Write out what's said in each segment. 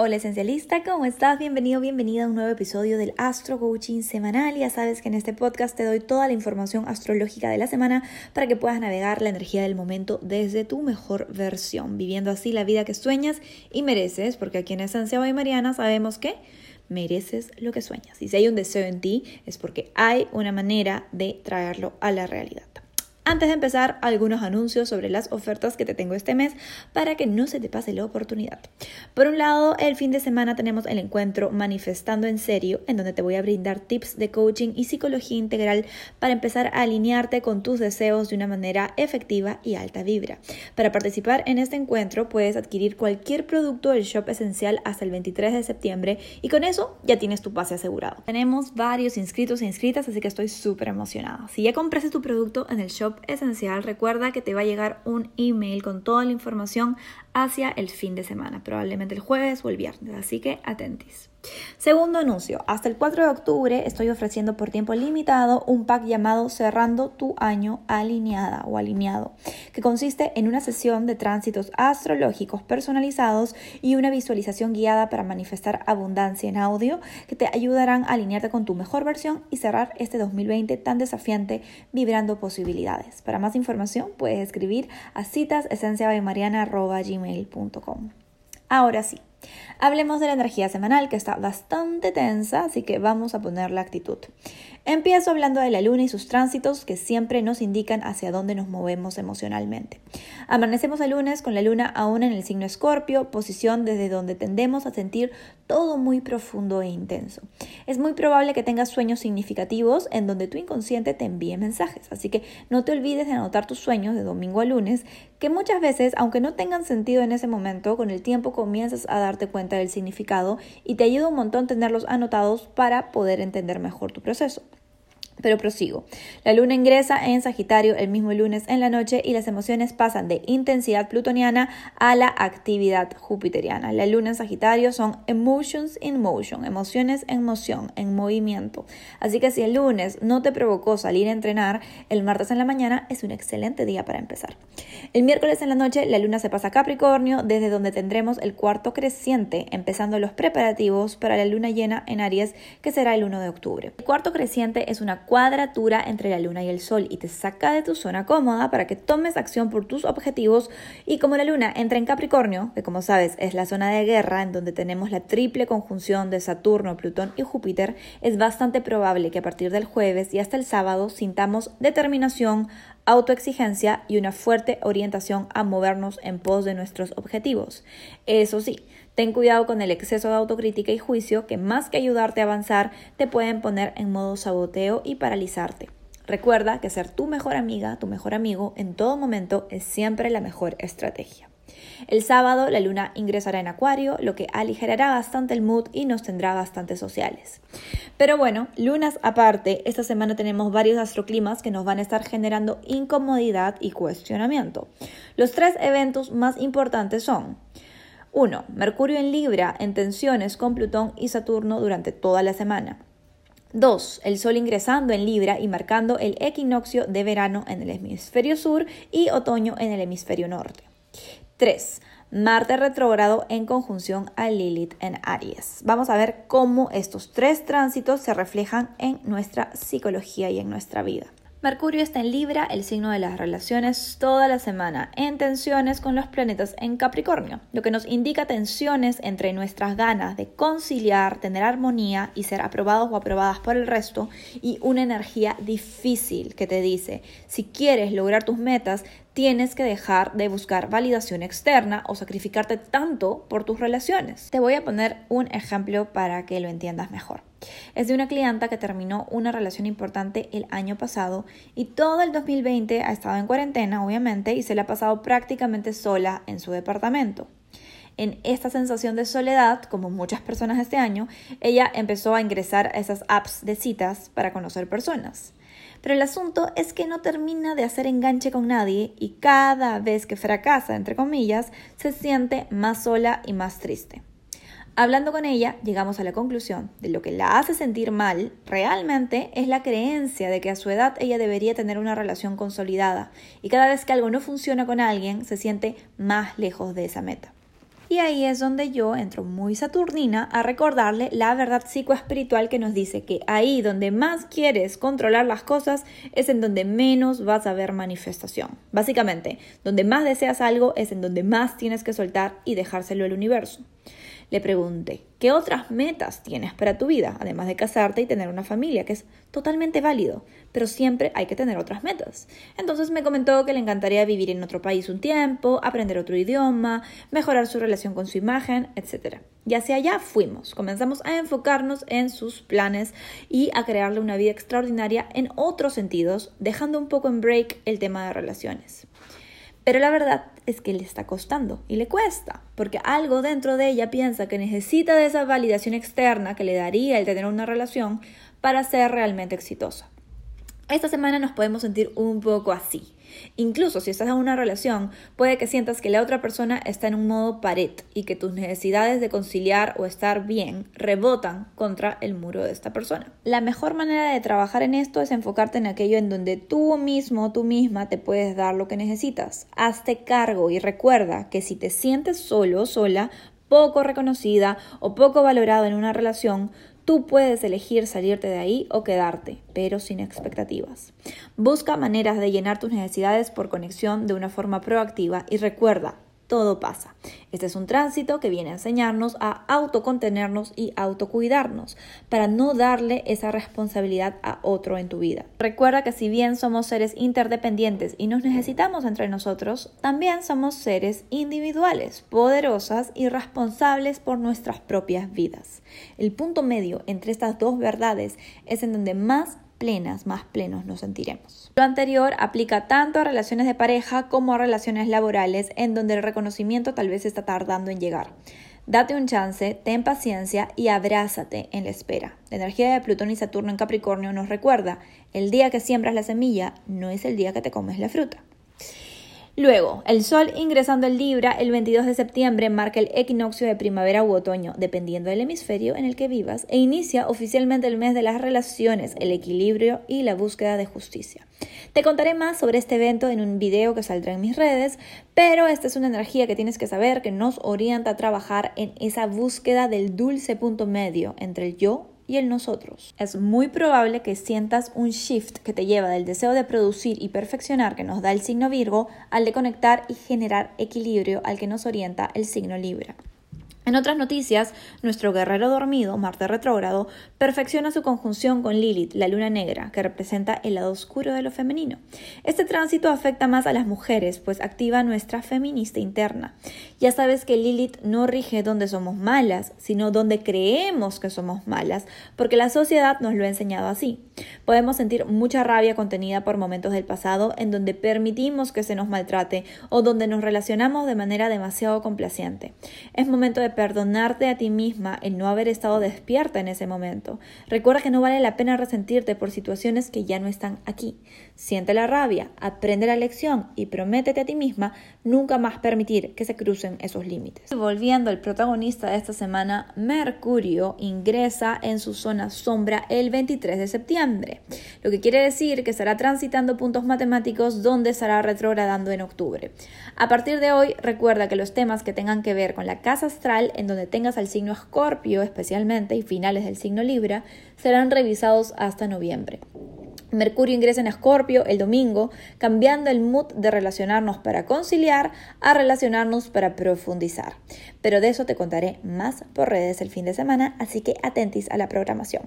Hola esencialista, ¿cómo estás? Bienvenido, bienvenida a un nuevo episodio del Astro Coaching semanal. Ya sabes que en este podcast te doy toda la información astrológica de la semana para que puedas navegar la energía del momento desde tu mejor versión, viviendo así la vida que sueñas y mereces, porque aquí en Esencia Hoy Mariana sabemos que mereces lo que sueñas. Y si hay un deseo en ti es porque hay una manera de traerlo a la realidad. Antes de empezar, algunos anuncios sobre las ofertas que te tengo este mes para que no se te pase la oportunidad. Por un lado, el fin de semana tenemos el encuentro Manifestando en Serio, en donde te voy a brindar tips de coaching y psicología integral para empezar a alinearte con tus deseos de una manera efectiva y alta vibra. Para participar en este encuentro puedes adquirir cualquier producto del shop esencial hasta el 23 de septiembre y con eso ya tienes tu pase asegurado. Tenemos varios inscritos e inscritas, así que estoy súper emocionada. Si ya compraste tu producto en el shop esencial, recuerda que te va a llegar un email con toda la información hacia el fin de semana, probablemente el jueves o el viernes, así que atentis. Segundo anuncio, hasta el 4 de octubre estoy ofreciendo por tiempo limitado un pack llamado Cerrando tu año alineada o alineado, que consiste en una sesión de tránsitos astrológicos personalizados y una visualización guiada para manifestar abundancia en audio que te ayudarán a alinearte con tu mejor versión y cerrar este 2020 tan desafiante vibrando posibilidades. Para más información puedes escribir a citasesenciabaymariana.gmail.com Ahora sí, Hablemos de la energía semanal que está bastante tensa, así que vamos a poner la actitud. Empiezo hablando de la luna y sus tránsitos que siempre nos indican hacia dónde nos movemos emocionalmente. Amanecemos el lunes con la luna aún en el signo escorpio, posición desde donde tendemos a sentir todo muy profundo e intenso. Es muy probable que tengas sueños significativos en donde tu inconsciente te envíe mensajes, así que no te olvides de anotar tus sueños de domingo a lunes, que muchas veces, aunque no tengan sentido en ese momento, con el tiempo comienzas a darte cuenta del significado y te ayuda un montón tenerlos anotados para poder entender mejor tu proceso. Pero prosigo. La luna ingresa en Sagitario el mismo lunes en la noche y las emociones pasan de intensidad plutoniana a la actividad jupiteriana. La luna en Sagitario son emotions in motion, emociones en moción, en movimiento. Así que si el lunes no te provocó salir a entrenar, el martes en la mañana es un excelente día para empezar. El miércoles en la noche la luna se pasa a Capricornio, desde donde tendremos el cuarto creciente, empezando los preparativos para la luna llena en Aries, que será el 1 de octubre. El cuarto creciente es una cuadratura entre la luna y el sol y te saca de tu zona cómoda para que tomes acción por tus objetivos y como la luna entra en Capricornio, que como sabes es la zona de guerra en donde tenemos la triple conjunción de Saturno, Plutón y Júpiter, es bastante probable que a partir del jueves y hasta el sábado sintamos determinación, autoexigencia y una fuerte orientación a movernos en pos de nuestros objetivos. Eso sí, ten cuidado con el exceso de autocrítica y juicio que más que ayudarte a avanzar te pueden poner en modo saboteo y paralizarte. Recuerda que ser tu mejor amiga, tu mejor amigo en todo momento es siempre la mejor estrategia. El sábado la luna ingresará en Acuario, lo que aligerará bastante el mood y nos tendrá bastante sociales. Pero bueno, lunas aparte, esta semana tenemos varios astroclimas que nos van a estar generando incomodidad y cuestionamiento. Los tres eventos más importantes son 1. Mercurio en Libra en tensiones con Plutón y Saturno durante toda la semana. 2. El Sol ingresando en Libra y marcando el equinoccio de verano en el hemisferio sur y otoño en el hemisferio norte. 3. Marte retrógrado en conjunción a Lilith en Aries. Vamos a ver cómo estos tres tránsitos se reflejan en nuestra psicología y en nuestra vida. Mercurio está en Libra, el signo de las relaciones, toda la semana, en tensiones con los planetas en Capricornio, lo que nos indica tensiones entre nuestras ganas de conciliar, tener armonía y ser aprobados o aprobadas por el resto, y una energía difícil que te dice, si quieres lograr tus metas, tienes que dejar de buscar validación externa o sacrificarte tanto por tus relaciones. Te voy a poner un ejemplo para que lo entiendas mejor. Es de una clienta que terminó una relación importante el año pasado y todo el 2020 ha estado en cuarentena, obviamente, y se la ha pasado prácticamente sola en su departamento. En esta sensación de soledad, como muchas personas este año, ella empezó a ingresar a esas apps de citas para conocer personas. Pero el asunto es que no termina de hacer enganche con nadie y cada vez que fracasa, entre comillas, se siente más sola y más triste. Hablando con ella, llegamos a la conclusión de lo que la hace sentir mal realmente es la creencia de que a su edad ella debería tener una relación consolidada y cada vez que algo no funciona con alguien se siente más lejos de esa meta. Y ahí es donde yo entro muy saturnina a recordarle la verdad psicoespiritual que nos dice que ahí donde más quieres controlar las cosas es en donde menos vas a ver manifestación. Básicamente, donde más deseas algo es en donde más tienes que soltar y dejárselo al universo. Le pregunté, ¿qué otras metas tienes para tu vida? Además de casarte y tener una familia, que es totalmente válido, pero siempre hay que tener otras metas. Entonces me comentó que le encantaría vivir en otro país un tiempo, aprender otro idioma, mejorar su relación con su imagen, etc. Y hacia allá fuimos. Comenzamos a enfocarnos en sus planes y a crearle una vida extraordinaria en otros sentidos, dejando un poco en break el tema de relaciones. Pero la verdad es que le está costando y le cuesta, porque algo dentro de ella piensa que necesita de esa validación externa que le daría el tener una relación para ser realmente exitosa. Esta semana nos podemos sentir un poco así. Incluso si estás en una relación, puede que sientas que la otra persona está en un modo pared y que tus necesidades de conciliar o estar bien rebotan contra el muro de esta persona. La mejor manera de trabajar en esto es enfocarte en aquello en donde tú mismo, tú misma te puedes dar lo que necesitas. Hazte cargo y recuerda que si te sientes solo o sola, poco reconocida o poco valorado en una relación, Tú puedes elegir salirte de ahí o quedarte, pero sin expectativas. Busca maneras de llenar tus necesidades por conexión de una forma proactiva y recuerda, todo pasa. Este es un tránsito que viene a enseñarnos a autocontenernos y autocuidarnos para no darle esa responsabilidad a otro en tu vida. Recuerda que si bien somos seres interdependientes y nos necesitamos entre nosotros, también somos seres individuales, poderosas y responsables por nuestras propias vidas. El punto medio entre estas dos verdades es en donde más plenas, más plenos nos sentiremos. Lo anterior aplica tanto a relaciones de pareja como a relaciones laborales en donde el reconocimiento tal vez está tardando en llegar. Date un chance, ten paciencia y abrázate en la espera. La energía de Plutón y Saturno en Capricornio nos recuerda, el día que siembras la semilla no es el día que te comes la fruta. Luego, el Sol ingresando en Libra el 22 de septiembre marca el equinoccio de primavera u otoño, dependiendo del hemisferio en el que vivas, e inicia oficialmente el mes de las relaciones, el equilibrio y la búsqueda de justicia. Te contaré más sobre este evento en un video que saldrá en mis redes, pero esta es una energía que tienes que saber que nos orienta a trabajar en esa búsqueda del dulce punto medio entre el yo y el nosotros. Es muy probable que sientas un shift que te lleva del deseo de producir y perfeccionar que nos da el signo Virgo al de conectar y generar equilibrio al que nos orienta el signo Libra. En otras noticias, nuestro guerrero dormido, Marte retrógrado, perfecciona su conjunción con Lilith, la luna negra, que representa el lado oscuro de lo femenino. Este tránsito afecta más a las mujeres, pues activa nuestra feminista interna. Ya sabes que Lilith no rige donde somos malas, sino donde creemos que somos malas, porque la sociedad nos lo ha enseñado así. Podemos sentir mucha rabia contenida por momentos del pasado en donde permitimos que se nos maltrate o donde nos relacionamos de manera demasiado complaciente. Es momento de perdonarte a ti misma el no haber estado despierta en ese momento. Recuerda que no vale la pena resentirte por situaciones que ya no están aquí. Siente la rabia, aprende la lección y prométete a ti misma nunca más permitir que se crucen esos límites. Volviendo al protagonista de esta semana, Mercurio ingresa en su zona sombra el 23 de septiembre, lo que quiere decir que estará transitando puntos matemáticos donde estará retrogradando en octubre. A partir de hoy, recuerda que los temas que tengan que ver con la casa astral en donde tengas al signo Escorpio especialmente y finales del signo Libra serán revisados hasta noviembre. Mercurio ingresa en Escorpio el domingo, cambiando el mood de relacionarnos para conciliar a relacionarnos para profundizar. Pero de eso te contaré más por redes el fin de semana, así que atentis a la programación.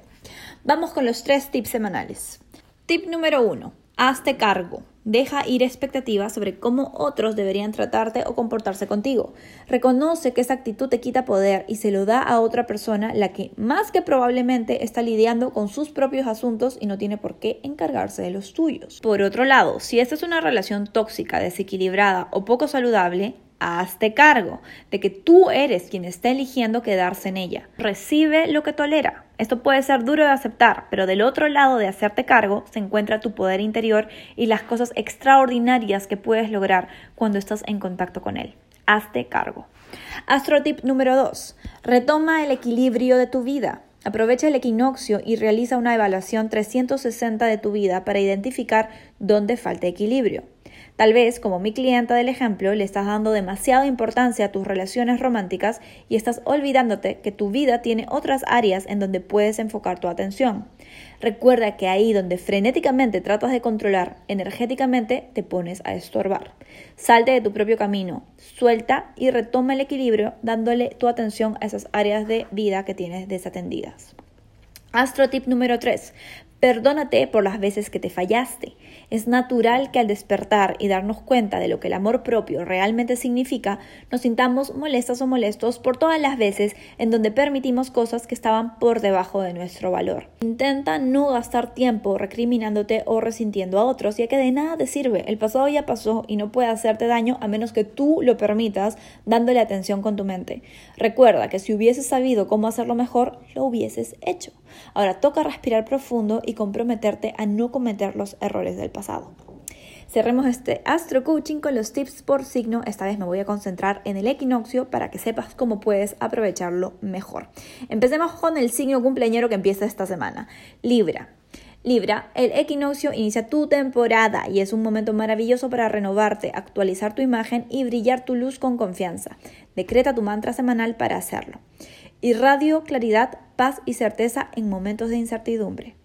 Vamos con los tres tips semanales. Tip número uno, hazte cargo. Deja ir expectativas sobre cómo otros deberían tratarte o comportarse contigo. Reconoce que esa actitud te quita poder y se lo da a otra persona la que más que probablemente está lidiando con sus propios asuntos y no tiene por qué encargarse de los tuyos. Por otro lado, si esta es una relación tóxica, desequilibrada o poco saludable, hazte cargo de que tú eres quien está eligiendo quedarse en ella. Recibe lo que tolera. Esto puede ser duro de aceptar, pero del otro lado de hacerte cargo se encuentra tu poder interior y las cosas extraordinarias que puedes lograr cuando estás en contacto con él. Hazte cargo. Astrotip número 2. Retoma el equilibrio de tu vida. Aprovecha el equinoccio y realiza una evaluación 360 de tu vida para identificar dónde falta equilibrio. Tal vez, como mi clienta del ejemplo, le estás dando demasiada importancia a tus relaciones románticas y estás olvidándote que tu vida tiene otras áreas en donde puedes enfocar tu atención. Recuerda que ahí donde frenéticamente tratas de controlar, energéticamente te pones a estorbar. Salte de tu propio camino, suelta y retoma el equilibrio dándole tu atención a esas áreas de vida que tienes desatendidas. Astro tip número 3. Perdónate por las veces que te fallaste. Es natural que al despertar y darnos cuenta de lo que el amor propio realmente significa, nos sintamos molestas o molestos por todas las veces en donde permitimos cosas que estaban por debajo de nuestro valor. Intenta no gastar tiempo recriminándote o resintiendo a otros, ya que de nada te sirve. El pasado ya pasó y no puede hacerte daño a menos que tú lo permitas dándole atención con tu mente. Recuerda que si hubieses sabido cómo hacerlo mejor, lo hubieses hecho. Ahora toca respirar profundo y comprometerte a no cometer los errores del pasado. Cerremos este astro coaching con los tips por signo. Esta vez me voy a concentrar en el equinoccio para que sepas cómo puedes aprovecharlo mejor. Empecemos con el signo cumpleañero que empieza esta semana. Libra. Libra, el equinoccio inicia tu temporada y es un momento maravilloso para renovarte, actualizar tu imagen y brillar tu luz con confianza. Decreta tu mantra semanal para hacerlo. Irradio claridad, paz y certeza en momentos de incertidumbre.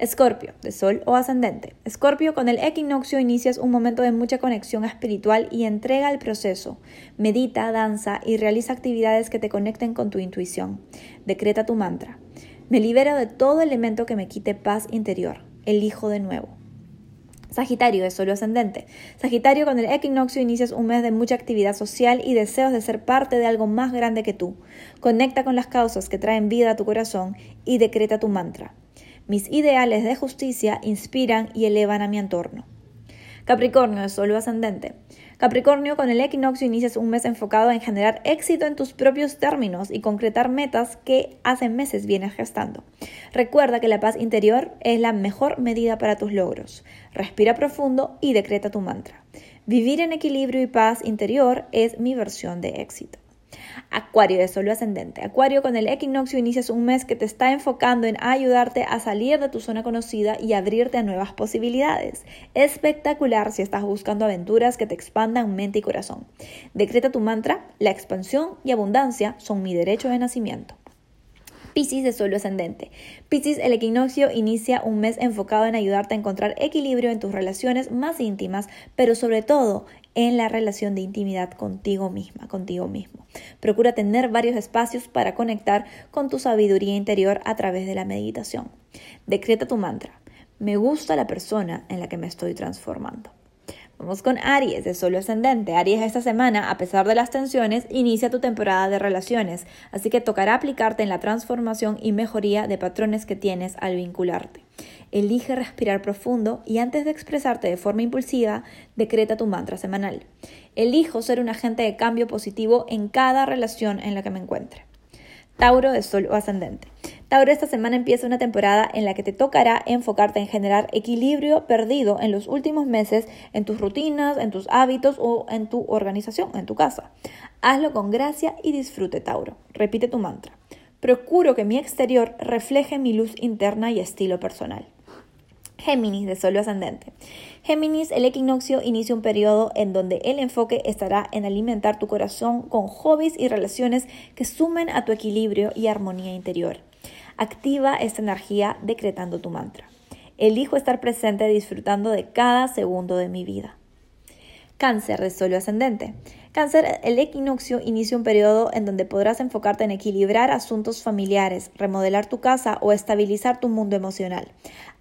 Escorpio, de Sol o ascendente. Escorpio, con el equinoccio inicias un momento de mucha conexión espiritual y entrega al proceso. Medita, danza y realiza actividades que te conecten con tu intuición. Decreta tu mantra. Me libero de todo elemento que me quite paz interior. Elijo de nuevo. Sagitario es solo ascendente. Sagitario con el equinoccio inicias un mes de mucha actividad social y deseos de ser parte de algo más grande que tú. Conecta con las causas que traen vida a tu corazón y decreta tu mantra. Mis ideales de justicia inspiran y elevan a mi entorno. Capricornio es solo ascendente. Capricornio, con el equinoccio inicias un mes enfocado en generar éxito en tus propios términos y concretar metas que hace meses vienes gestando. Recuerda que la paz interior es la mejor medida para tus logros. Respira profundo y decreta tu mantra. Vivir en equilibrio y paz interior es mi versión de éxito. Acuario de solo ascendente. Acuario con el equinoccio inicias un mes que te está enfocando en ayudarte a salir de tu zona conocida y abrirte a nuevas posibilidades. Espectacular si estás buscando aventuras que te expandan mente y corazón. Decreta tu mantra, la expansión y abundancia son mi derecho de nacimiento. Piscis de suelo ascendente. Piscis, el equinoccio inicia un mes enfocado en ayudarte a encontrar equilibrio en tus relaciones más íntimas, pero sobre todo en la relación de intimidad contigo misma, contigo mismo. Procura tener varios espacios para conectar con tu sabiduría interior a través de la meditación. Decreta tu mantra. Me gusta la persona en la que me estoy transformando. Vamos con Aries, de solo ascendente. Aries esta semana, a pesar de las tensiones, inicia tu temporada de relaciones, así que tocará aplicarte en la transformación y mejoría de patrones que tienes al vincularte. Elige respirar profundo y antes de expresarte de forma impulsiva, decreta tu mantra semanal. Elijo ser un agente de cambio positivo en cada relación en la que me encuentre. Tauro de Sol o Ascendente. Tauro, esta semana empieza una temporada en la que te tocará enfocarte en generar equilibrio perdido en los últimos meses en tus rutinas, en tus hábitos o en tu organización, en tu casa. Hazlo con gracia y disfrute, Tauro. Repite tu mantra. Procuro que mi exterior refleje mi luz interna y estilo personal. Géminis de Sol ascendente. Géminis, el equinoccio inicia un periodo en donde el enfoque estará en alimentar tu corazón con hobbies y relaciones que sumen a tu equilibrio y armonía interior. Activa esta energía decretando tu mantra. Elijo estar presente disfrutando de cada segundo de mi vida. Cáncer de ascendente. Cáncer, el equinoccio inicia un periodo en donde podrás enfocarte en equilibrar asuntos familiares, remodelar tu casa o estabilizar tu mundo emocional.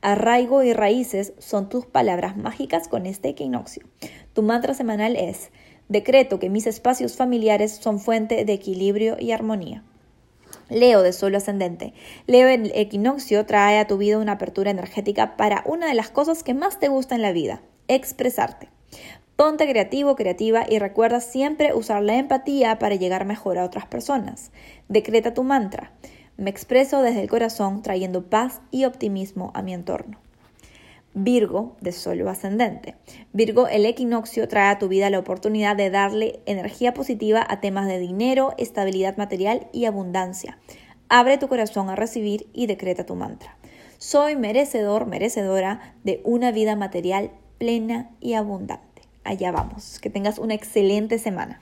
Arraigo y raíces son tus palabras mágicas con este equinoccio. Tu mantra semanal es, decreto que mis espacios familiares son fuente de equilibrio y armonía. Leo de Sol ascendente. Leo el equinoccio trae a tu vida una apertura energética para una de las cosas que más te gusta en la vida, expresarte. Ponte creativo, creativa y recuerda siempre usar la empatía para llegar mejor a otras personas. Decreta tu mantra. Me expreso desde el corazón trayendo paz y optimismo a mi entorno. Virgo de Sol ascendente. Virgo, el equinoccio trae a tu vida la oportunidad de darle energía positiva a temas de dinero, estabilidad material y abundancia. Abre tu corazón a recibir y decreta tu mantra. Soy merecedor, merecedora de una vida material plena y abundante. allá vamos. Que tengas una excelente semana.